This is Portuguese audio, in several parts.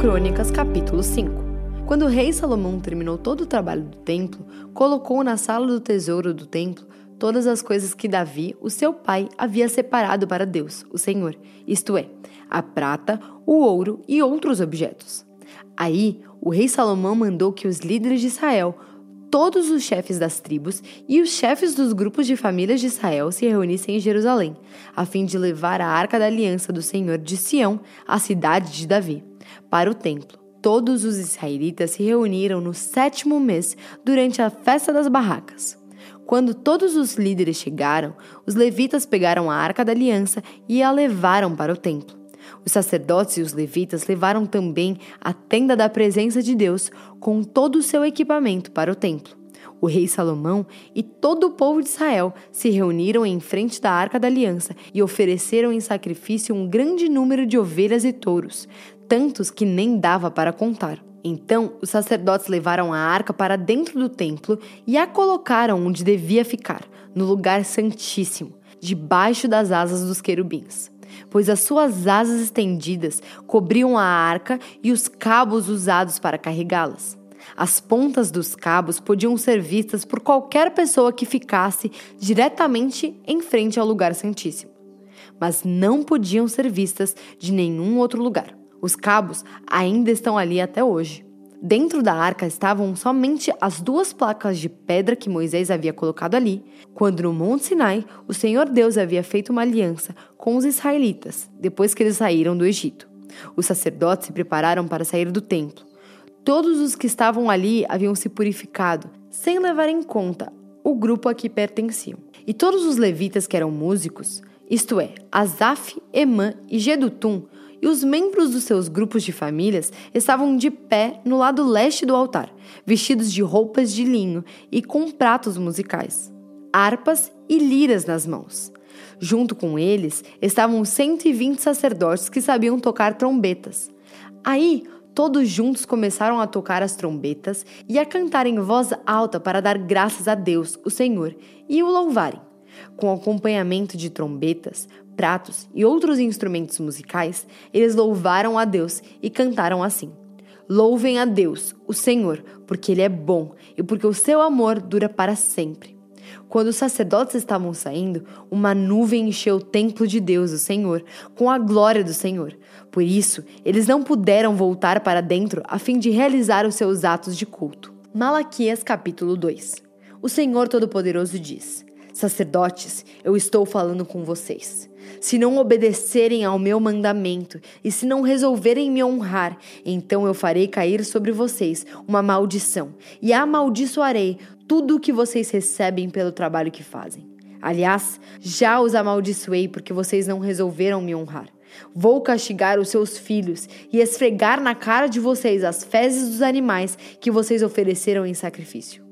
Crônicas, capítulo 5. Quando o rei Salomão terminou todo o trabalho do templo, colocou na sala do tesouro do templo todas as coisas que Davi, o seu pai, havia separado para Deus, o Senhor, isto é, a prata, o ouro e outros objetos. Aí, o rei Salomão mandou que os líderes de Israel, todos os chefes das tribos e os chefes dos grupos de famílias de Israel se reunissem em Jerusalém, a fim de levar a arca da aliança do Senhor de Sião, a cidade de Davi, para o templo. Todos os israelitas se reuniram no sétimo mês durante a festa das barracas. Quando todos os líderes chegaram, os levitas pegaram a arca da aliança e a levaram para o templo. Os sacerdotes e os levitas levaram também a tenda da presença de Deus com todo o seu equipamento para o templo. O rei Salomão e todo o povo de Israel se reuniram em frente da arca da aliança e ofereceram em sacrifício um grande número de ovelhas e touros, tantos que nem dava para contar. Então os sacerdotes levaram a arca para dentro do templo e a colocaram onde devia ficar, no lugar santíssimo, debaixo das asas dos querubins pois as suas asas estendidas cobriam a arca e os cabos usados para carregá-las. As pontas dos cabos podiam ser vistas por qualquer pessoa que ficasse diretamente em frente ao lugar santíssimo, mas não podiam ser vistas de nenhum outro lugar. Os cabos ainda estão ali até hoje. Dentro da arca estavam somente as duas placas de pedra que Moisés havia colocado ali, quando no Monte Sinai o Senhor Deus havia feito uma aliança com os israelitas, depois que eles saíram do Egito. Os sacerdotes se prepararam para sair do templo. Todos os que estavam ali haviam se purificado, sem levar em conta o grupo a que pertenciam. E todos os levitas que eram músicos, isto é, Asaf, Emã e Gedutum, e os membros dos seus grupos de famílias estavam de pé no lado leste do altar, vestidos de roupas de linho e com pratos musicais, harpas e liras nas mãos. Junto com eles estavam 120 sacerdotes que sabiam tocar trombetas. Aí, todos juntos começaram a tocar as trombetas e a cantar em voz alta para dar graças a Deus, o Senhor, e o louvarem. Com acompanhamento de trombetas, pratos e outros instrumentos musicais, eles louvaram a Deus e cantaram assim: Louvem a Deus, o Senhor, porque Ele é bom e porque o seu amor dura para sempre. Quando os sacerdotes estavam saindo, uma nuvem encheu o templo de Deus, o Senhor, com a glória do Senhor. Por isso, eles não puderam voltar para dentro a fim de realizar os seus atos de culto. Malaquias capítulo 2 O Senhor Todo-Poderoso diz: Sacerdotes, eu estou falando com vocês. Se não obedecerem ao meu mandamento e se não resolverem me honrar, então eu farei cair sobre vocês uma maldição e amaldiçoarei tudo o que vocês recebem pelo trabalho que fazem. Aliás, já os amaldiçoei porque vocês não resolveram me honrar. Vou castigar os seus filhos e esfregar na cara de vocês as fezes dos animais que vocês ofereceram em sacrifício.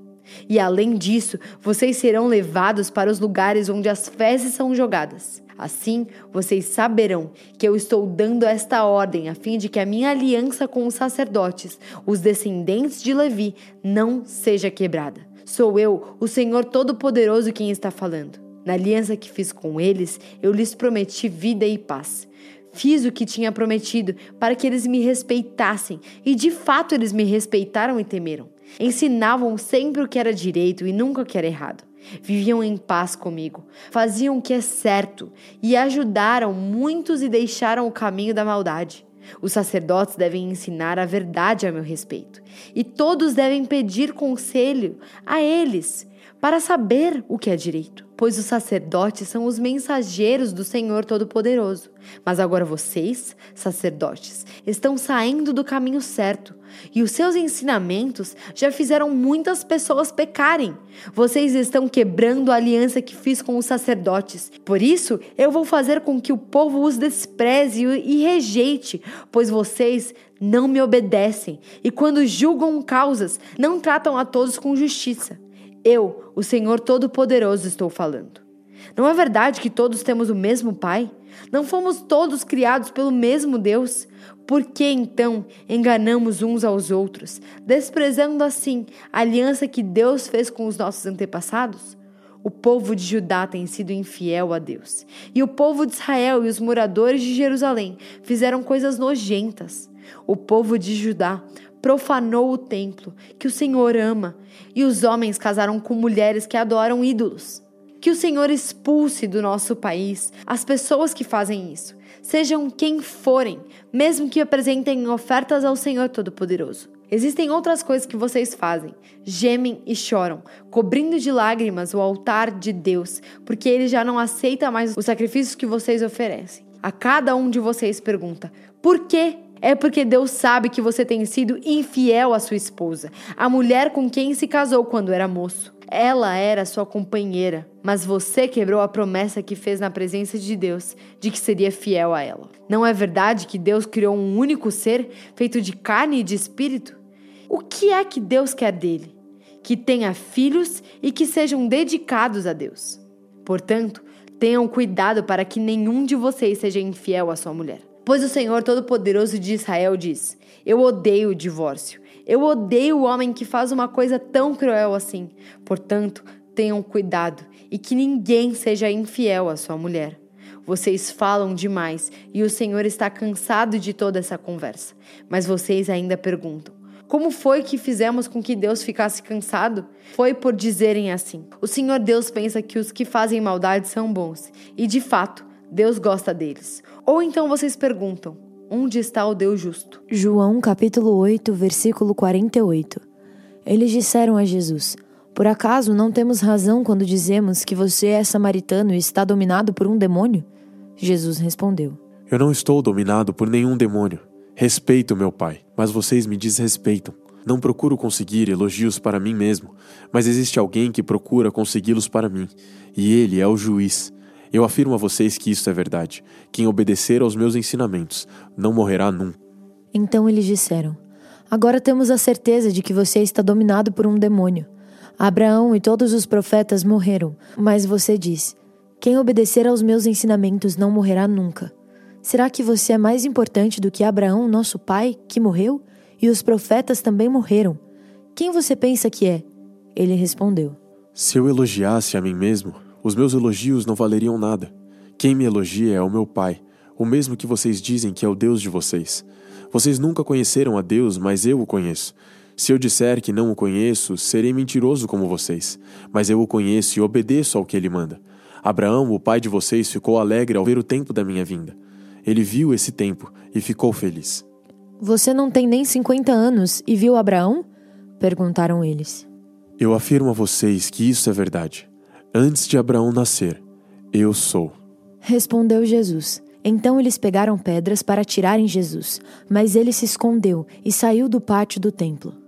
E além disso, vocês serão levados para os lugares onde as fezes são jogadas. Assim, vocês saberão que eu estou dando esta ordem a fim de que a minha aliança com os sacerdotes, os descendentes de Levi, não seja quebrada. Sou eu, o Senhor Todo-Poderoso, quem está falando. Na aliança que fiz com eles, eu lhes prometi vida e paz. Fiz o que tinha prometido para que eles me respeitassem, e de fato eles me respeitaram e temeram. Ensinavam sempre o que era direito e nunca o que era errado. Viviam em paz comigo, faziam o que é certo e ajudaram muitos e deixaram o caminho da maldade. Os sacerdotes devem ensinar a verdade a meu respeito, e todos devem pedir conselho a eles para saber o que é direito pois os sacerdotes são os mensageiros do Senhor Todo-Poderoso. Mas agora vocês, sacerdotes, estão saindo do caminho certo, e os seus ensinamentos já fizeram muitas pessoas pecarem. Vocês estão quebrando a aliança que fiz com os sacerdotes. Por isso, eu vou fazer com que o povo os despreze e rejeite, pois vocês não me obedecem, e quando julgam causas, não tratam a todos com justiça. Eu, o Senhor Todo-Poderoso, estou falando. Não é verdade que todos temos o mesmo Pai? Não fomos todos criados pelo mesmo Deus? Por que então enganamos uns aos outros, desprezando assim a aliança que Deus fez com os nossos antepassados? O povo de Judá tem sido infiel a Deus. E o povo de Israel e os moradores de Jerusalém fizeram coisas nojentas. O povo de Judá profanou o templo que o Senhor ama, e os homens casaram com mulheres que adoram ídolos. Que o Senhor expulse do nosso país as pessoas que fazem isso, sejam quem forem, mesmo que apresentem ofertas ao Senhor Todo-Poderoso. Existem outras coisas que vocês fazem, gemem e choram, cobrindo de lágrimas o altar de Deus, porque ele já não aceita mais os sacrifícios que vocês oferecem. A cada um de vocês pergunta: por quê? É porque Deus sabe que você tem sido infiel à sua esposa, a mulher com quem se casou quando era moço. Ela era sua companheira, mas você quebrou a promessa que fez na presença de Deus de que seria fiel a ela. Não é verdade que Deus criou um único ser feito de carne e de espírito? O que é que Deus quer dele? Que tenha filhos e que sejam dedicados a Deus. Portanto, tenham cuidado para que nenhum de vocês seja infiel à sua mulher. Pois o Senhor Todo-Poderoso de Israel diz: Eu odeio o divórcio. Eu odeio o homem que faz uma coisa tão cruel assim. Portanto, tenham cuidado e que ninguém seja infiel à sua mulher. Vocês falam demais e o Senhor está cansado de toda essa conversa. Mas vocês ainda perguntam: como foi que fizemos com que Deus ficasse cansado? Foi por dizerem assim: O Senhor Deus pensa que os que fazem maldade são bons, e de fato, Deus gosta deles. Ou então vocês perguntam: onde está o Deus justo? João capítulo 8, versículo 48. Eles disseram a Jesus: Por acaso não temos razão quando dizemos que você é samaritano e está dominado por um demônio? Jesus respondeu: Eu não estou dominado por nenhum demônio. Respeito meu Pai, mas vocês me desrespeitam. Não procuro conseguir elogios para mim mesmo, mas existe alguém que procura consegui-los para mim, e ele é o juiz. Eu afirmo a vocês que isso é verdade. Quem obedecer aos meus ensinamentos não morrerá nunca. Então eles disseram: Agora temos a certeza de que você está dominado por um demônio. Abraão e todos os profetas morreram, mas você diz: Quem obedecer aos meus ensinamentos não morrerá nunca. Será que você é mais importante do que Abraão, nosso pai, que morreu? E os profetas também morreram. Quem você pensa que é? Ele respondeu: Se eu elogiasse a mim mesmo, os meus elogios não valeriam nada. Quem me elogia é o meu Pai, o mesmo que vocês dizem que é o Deus de vocês. Vocês nunca conheceram a Deus, mas eu o conheço. Se eu disser que não o conheço, serei mentiroso como vocês. Mas eu o conheço e obedeço ao que ele manda. Abraão, o pai de vocês, ficou alegre ao ver o tempo da minha vinda. Ele viu esse tempo e ficou feliz. Você não tem nem 50 anos e viu Abraão? Perguntaram eles. Eu afirmo a vocês que isso é verdade. Antes de Abraão nascer, eu sou. Respondeu Jesus. Então eles pegaram pedras para tirarem Jesus, mas ele se escondeu e saiu do pátio do templo.